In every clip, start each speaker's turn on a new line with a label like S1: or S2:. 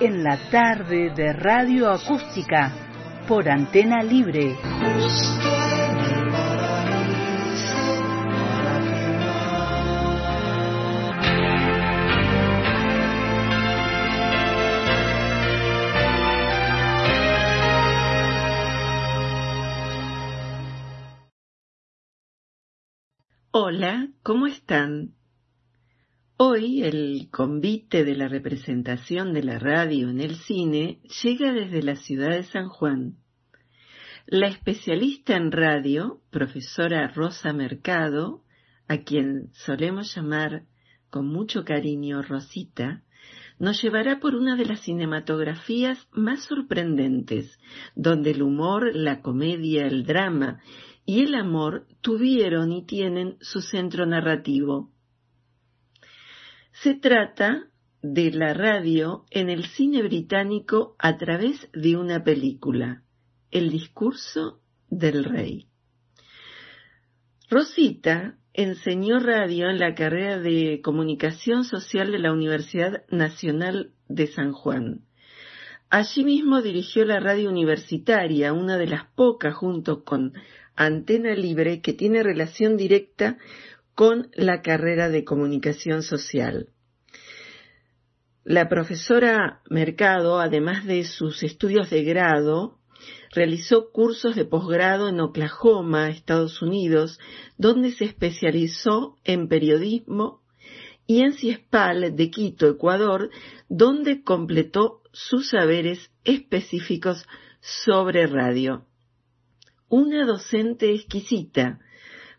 S1: en la tarde de radio acústica por antena libre.
S2: Hola, ¿cómo están? Hoy el convite de la representación de la radio en el cine llega desde la ciudad de San Juan. La especialista en radio, profesora Rosa Mercado, a quien solemos llamar con mucho cariño Rosita, nos llevará por una de las cinematografías más sorprendentes, donde el humor, la comedia, el drama y el amor tuvieron y tienen su centro narrativo. Se trata de la radio en el cine británico a través de una película, El discurso del rey. Rosita enseñó radio en la carrera de comunicación social de la Universidad Nacional de San Juan. Allí mismo dirigió la radio universitaria, una de las pocas junto con Antena Libre que tiene relación directa con la carrera de comunicación social. La profesora Mercado, además de sus estudios de grado, realizó cursos de posgrado en Oklahoma, Estados Unidos, donde se especializó en periodismo, y en CIESPAL de Quito, Ecuador, donde completó sus saberes específicos sobre radio. Una docente exquisita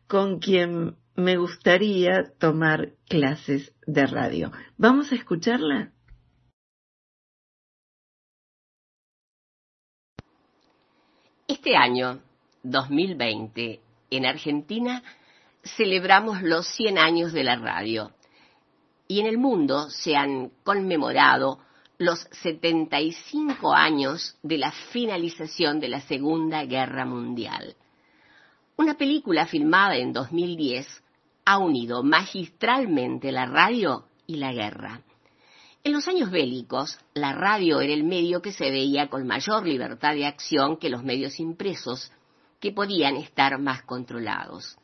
S2: con quien me gustaría tomar clases de radio. ¿Vamos a escucharla?
S3: Este año, 2020, en Argentina, celebramos los 100 años de la radio y en el mundo se han conmemorado los 75 años de la finalización de la Segunda Guerra Mundial. Una película filmada en 2010 ha unido magistralmente la radio y la guerra. En los años bélicos, la radio era el medio que se veía con mayor libertad de acción que los medios impresos, que podían estar más controlados.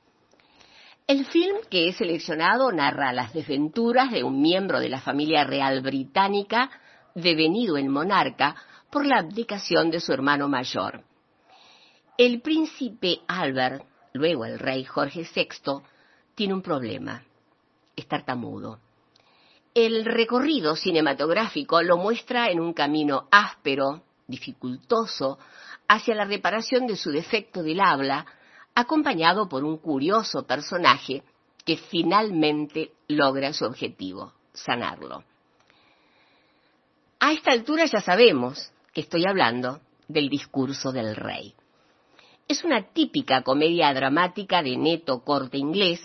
S3: El film que he seleccionado narra las desventuras de un miembro de la familia real británica devenido en monarca por la abdicación de su hermano mayor. El príncipe Albert, luego el rey Jorge VI, tiene un problema, es tartamudo. El recorrido cinematográfico lo muestra en un camino áspero, dificultoso, hacia la reparación de su defecto del habla, acompañado por un curioso personaje que finalmente logra su objetivo, sanarlo. A esta altura ya sabemos que estoy hablando del discurso del rey. Es una típica comedia dramática de neto corte inglés,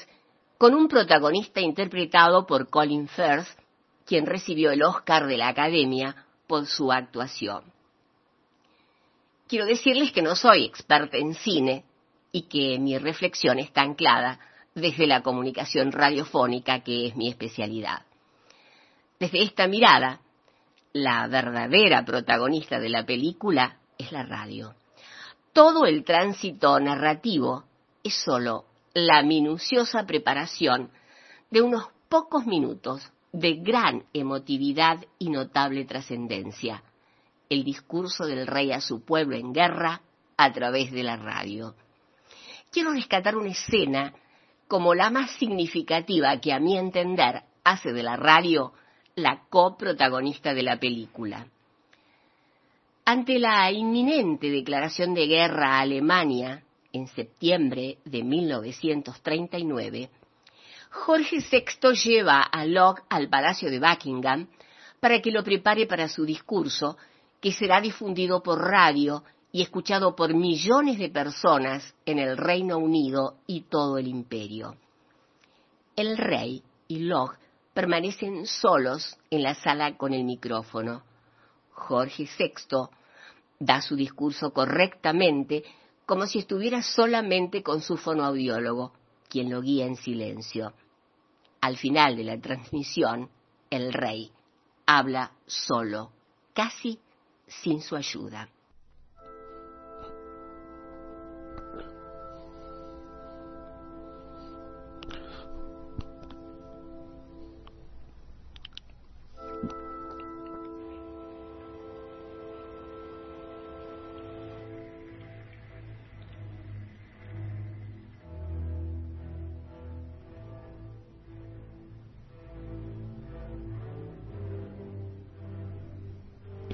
S3: con un protagonista interpretado por Colin Firth, quien recibió el Oscar de la Academia por su actuación. Quiero decirles que no soy experta en cine y que mi reflexión está anclada desde la comunicación radiofónica, que es mi especialidad. Desde esta mirada, la verdadera protagonista de la película es la radio. Todo el tránsito narrativo es solo la minuciosa preparación de unos pocos minutos de gran emotividad y notable trascendencia, el discurso del rey a su pueblo en guerra a través de la radio. Quiero rescatar una escena como la más significativa que a mi entender hace de la radio la coprotagonista de la película. Ante la inminente declaración de guerra a Alemania en septiembre de 1939, Jorge VI lleva a Locke al Palacio de Buckingham para que lo prepare para su discurso, que será difundido por radio y escuchado por millones de personas en el Reino Unido y todo el imperio. El rey y Locke permanecen solos en la sala con el micrófono. Jorge VI da su discurso correctamente, como si estuviera solamente con su fonoaudiólogo, quien lo guía en silencio. Al final de la transmisión, el rey habla solo, casi sin su ayuda.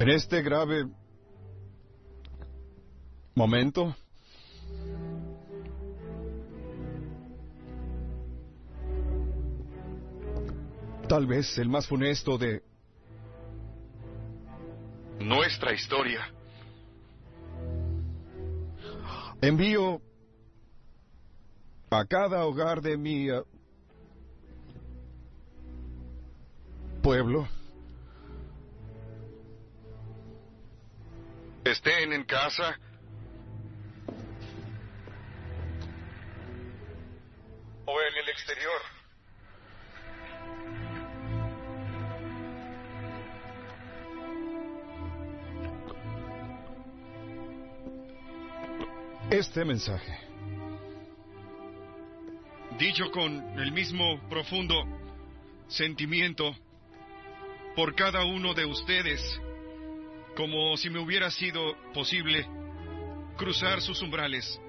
S4: En este grave momento, tal vez el más funesto de nuestra historia, envío a cada hogar de mi uh, pueblo estén en casa. O en el exterior. Este mensaje, dicho con el mismo profundo sentimiento por cada uno de ustedes, como si me hubiera sido posible cruzar sus umbrales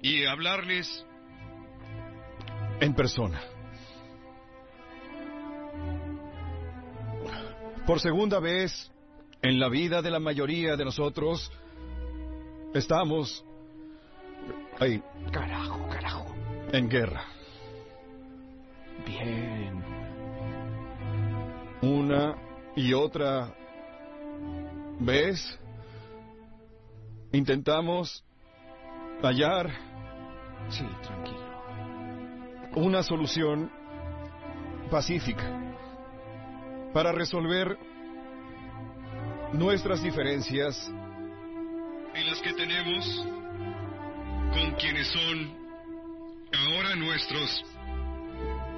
S4: y hablarles en persona. Por segunda vez en la vida de la mayoría de nosotros, estamos ahí.
S5: Carajo, carajo.
S4: En guerra.
S5: Bien.
S4: Una y otra ¿Ves? Intentamos hallar.
S5: Sí, tranquilo.
S4: Una solución pacífica para resolver nuestras diferencias y las que tenemos con quienes son ahora nuestros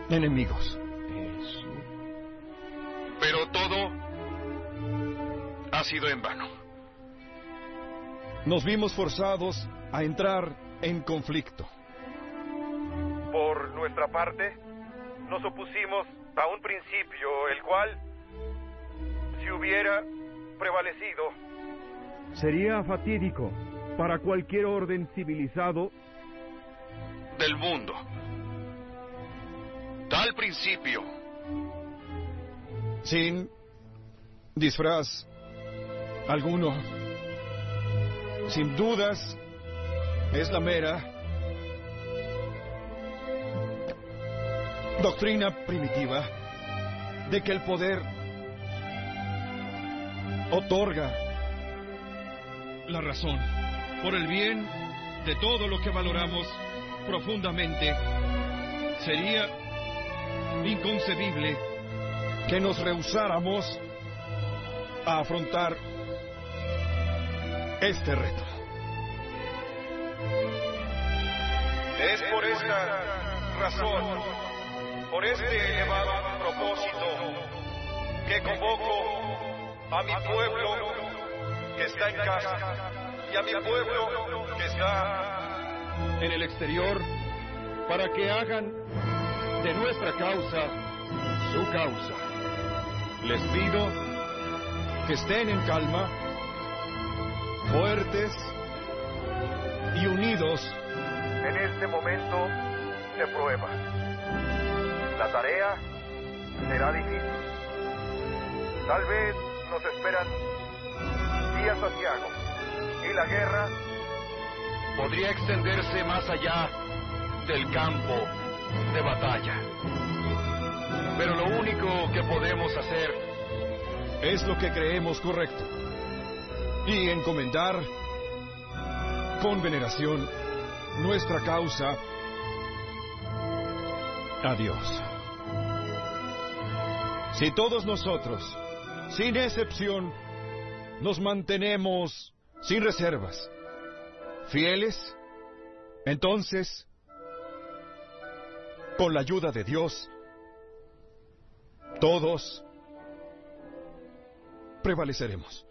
S4: enemigos.
S5: Eso.
S4: Pero todo ha sido en vano. Nos vimos forzados a entrar en conflicto.
S6: Por nuestra parte, nos opusimos a un principio el cual, si hubiera prevalecido,
S7: sería fatídico para cualquier orden civilizado
S4: del mundo. Tal principio, sin disfraz alguno. Sin dudas, es la mera doctrina primitiva de que el poder otorga la razón por el bien de todo lo que valoramos profundamente. Sería inconcebible que nos rehusáramos a afrontar este reto.
S6: Es por esta razón, por este elevado propósito, que convoco a mi pueblo que está en casa y a mi pueblo que está
S4: en el exterior para que hagan de nuestra causa su causa. Les pido que estén en calma fuertes y unidos
S6: en este momento de prueba. La tarea será difícil. Tal vez nos esperan días asiagos y la guerra
S4: podría extenderse más allá del campo de batalla. Pero lo único que podemos hacer es lo que creemos correcto y encomendar con veneración nuestra causa a Dios. Si todos nosotros, sin excepción, nos mantenemos sin reservas, fieles, entonces, con la ayuda de Dios, todos prevaleceremos.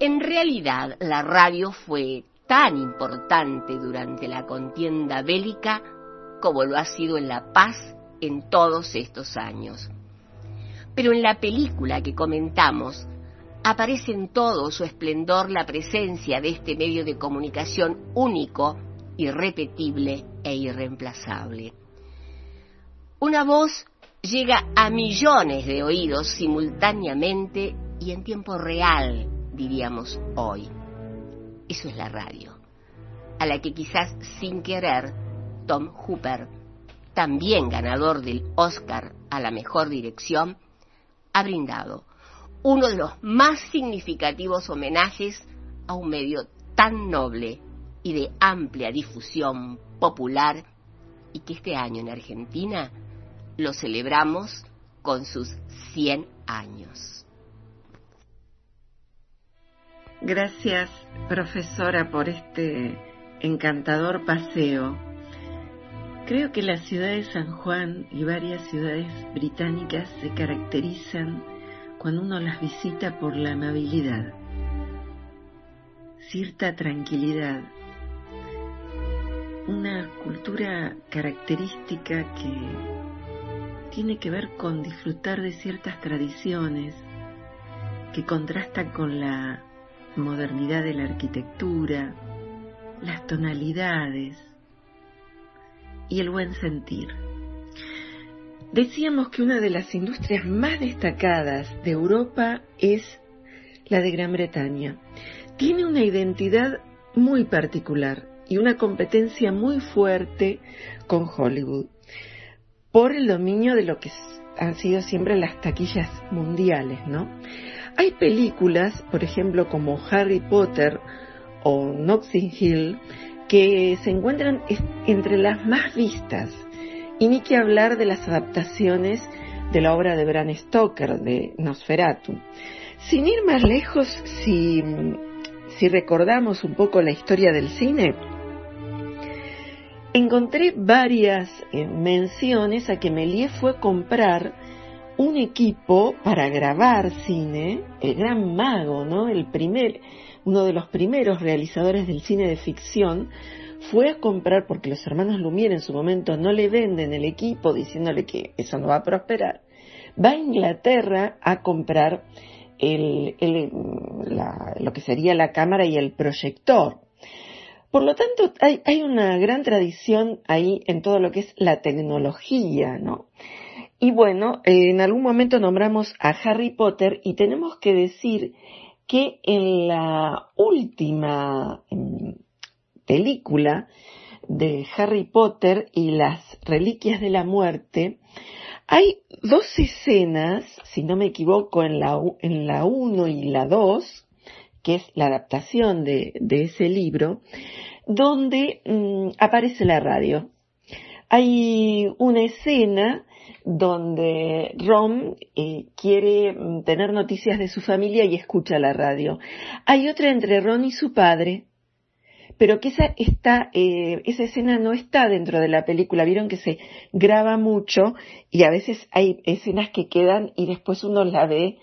S3: En realidad, la radio fue tan importante durante la contienda bélica como lo ha sido en la paz en todos estos años. Pero en la película que comentamos aparece en todo su esplendor la presencia de este medio de comunicación único, irrepetible e irreemplazable. Una voz llega a millones de oídos simultáneamente y en tiempo real, diríamos hoy. Eso es la radio, a la que quizás sin querer Tom Hooper, también ganador del Oscar a la mejor dirección, ha brindado uno de los más significativos homenajes a un medio tan noble y de amplia difusión popular y que este año en Argentina lo celebramos con sus 100 años.
S2: Gracias, profesora, por este encantador paseo. Creo que la ciudad de San Juan y varias ciudades británicas se caracterizan cuando uno las visita por la amabilidad, cierta tranquilidad, una cultura característica que tiene que ver con disfrutar de ciertas tradiciones que contrastan con la modernidad de la arquitectura, las tonalidades y el buen sentir. Decíamos que una de las industrias más destacadas de Europa es la de Gran Bretaña. Tiene una identidad muy particular y una competencia muy fuerte con Hollywood por el dominio de lo que han sido siempre las taquillas mundiales, ¿no? Hay películas, por ejemplo, como Harry Potter o Noxing Hill, que se encuentran entre las más vistas. Y ni que hablar de las adaptaciones de la obra de Bram Stoker, de Nosferatu. Sin ir más lejos, si, si recordamos un poco la historia del cine, encontré varias eh, menciones a que Méliès fue a comprar un equipo para grabar cine, el gran mago, ¿no? El primer, uno de los primeros realizadores del cine de ficción, fue a comprar, porque los hermanos Lumière en su momento no le venden el equipo diciéndole que eso no va a prosperar, va a Inglaterra a comprar el, lo que sería la cámara y el proyector. Por lo tanto, hay, hay una gran tradición ahí en todo lo que es la tecnología, ¿no? Y bueno, en algún momento nombramos a Harry Potter y tenemos que decir que en la última em, película de Harry Potter y las Reliquias de la Muerte, hay dos escenas, si no me equivoco, en la, en la 1 y la 2, que es la adaptación de, ese libro, donde mm, aparece la radio. Hay una escena donde Ron eh, quiere mm, tener noticias de su familia y escucha la radio. Hay otra entre Ron y su padre, pero que esa, está, eh, esa escena no está dentro de la película. Vieron que se graba mucho y a veces hay escenas que quedan y después uno la ve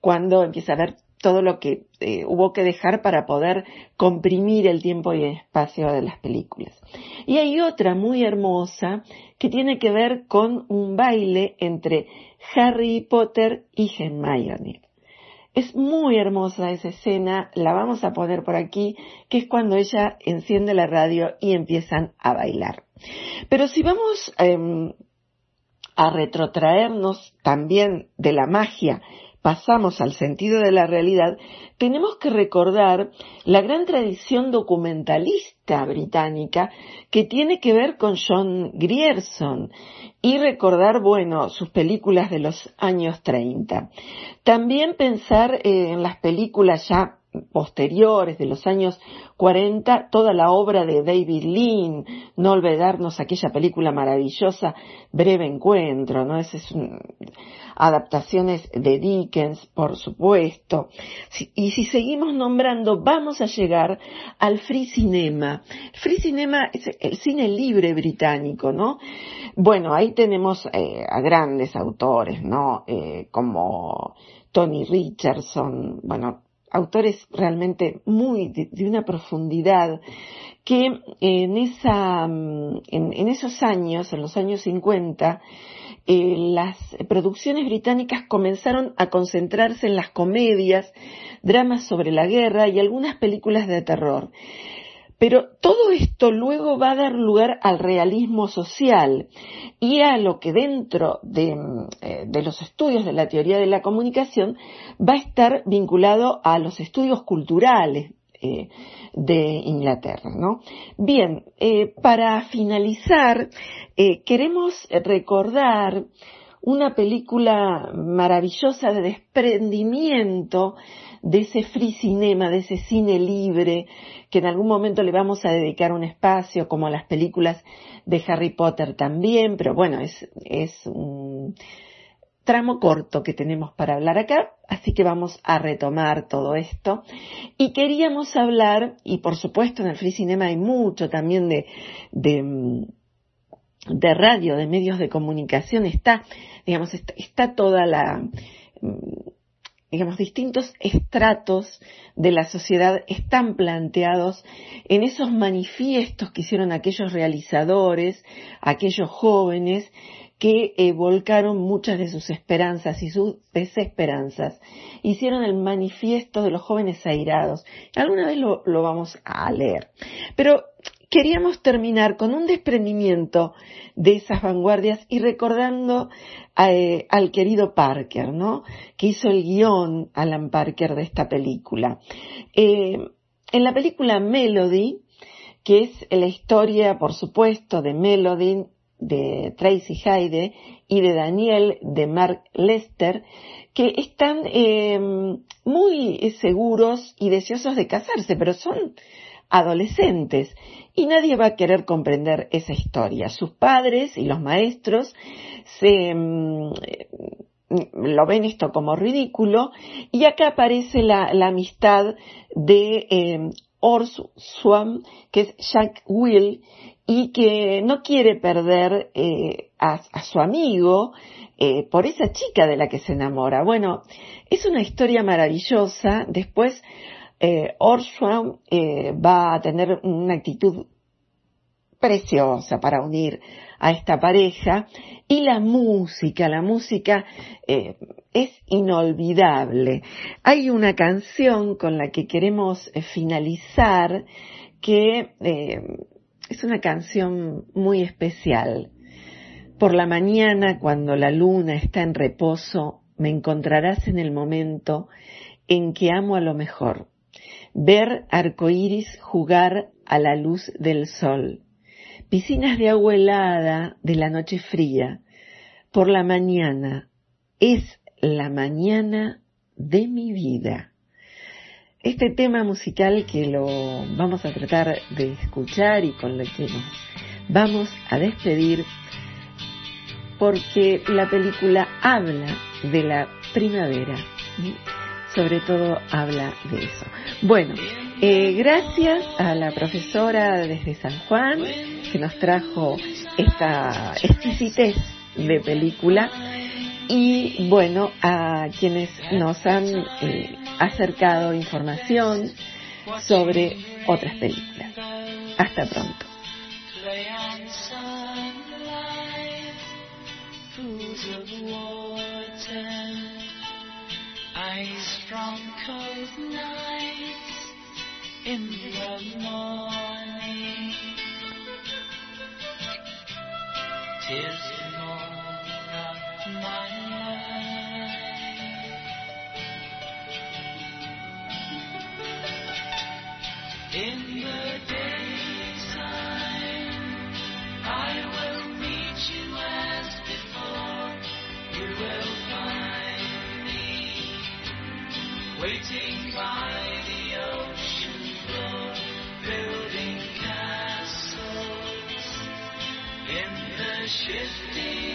S2: cuando empieza a ver todo lo que eh, hubo que dejar para poder comprimir el tiempo y el espacio de las películas. Y hay otra muy hermosa que tiene que ver con un baile entre Harry Potter y Hermione. Es muy hermosa esa escena, la vamos a poner por aquí, que es cuando ella enciende la radio y empiezan a bailar. Pero si vamos em, a retrotraernos también de la magia pasamos al sentido de la realidad, tenemos que recordar la gran tradición documentalista británica que tiene que ver con John Grierson y recordar, bueno, sus películas de los años 30. También pensar eh, en las películas ya posteriores de los años 40, toda la obra de David Lean, no olvidarnos aquella película maravillosa, Breve Encuentro, ¿no? Esas son adaptaciones de Dickens, por supuesto. Y si seguimos nombrando, vamos a llegar al free cinema. Free cinema es el cine libre británico, ¿no? Bueno, ahí tenemos eh, a grandes autores, ¿no? Eh, como Tony Richardson, bueno, autores realmente muy de, una profundidad que en esa en, esos años en los años 50 eh, las producciones británicas comenzaron a concentrarse en las comedias dramas sobre la guerra y algunas películas de terror pero todo esto luego va a dar lugar al realismo social y a lo que dentro de, eh, los estudios de la teoría de la comunicación va a estar vinculado a los estudios culturales eh, de Inglaterra. ¿no? Bien, eh, para finalizar, queremos recordar una película maravillosa de desprendimiento de ese free cinema, de ese cine libre, que en algún momento le vamos a dedicar un espacio, como las películas de Harry Potter también, pero bueno, es, es un tramo corto que tenemos para hablar acá, así que vamos a retomar todo esto. Y queríamos hablar, y por supuesto en el free cinema hay mucho también de, de de radio, de medios de comunicación, está, digamos, está, toda la, digamos, distintos estratos de la sociedad están planteados en esos manifiestos que hicieron aquellos realizadores, aquellos jóvenes que eh, volcaron muchas de sus esperanzas y sus desesperanzas. Hicieron el manifiesto de los jóvenes airados. Alguna vez lo, lo vamos a leer. Pero queríamos terminar con un desprendimiento de esas vanguardias y recordando eh, al querido Parker, ¿no? Que hizo el guion Alan Parker de esta película. Eh, en la película Melody, que es la historia, por supuesto, de Melody, de Tracy Hyde y de Daniel de Mark Lester, que están eh, muy seguros y deseosos de casarse, pero son adolescentes y nadie va a querer comprender esa historia. Sus padres y los maestros se mm, lo ven esto como ridículo y acá aparece la, amistad de eh, Swam, que es Jack Will y que no quiere perder eh, a, su amigo eh, por esa chica de la que se enamora. Bueno, es una historia maravillosa. Después eh, eh, va a tener una actitud preciosa para unir a esta pareja y la música, la música eh, es inolvidable. Hay una canción con la que queremos eh, finalizar que es una canción muy especial. Por la mañana, cuando la luna está en reposo, me encontrarás en el momento en que amo a lo mejor ver arcoíris jugar a la luz del sol, piscinas de agua helada de la noche fría, por la mañana, es la mañana de mi vida. Este tema musical que lo vamos a tratar de escuchar y con lo que nos vamos a despedir porque la película habla de la primavera sobre todo habla de eso. Bueno, eh, gracias a la profesora desde San Juan que nos trajo esta exquisitez de película y bueno, a quienes nos han eh, acercado información sobre otras películas. Hasta pronto. From cold nights in the morning. Tis
S8: waiting by the ocean floor, building castles in the shifting.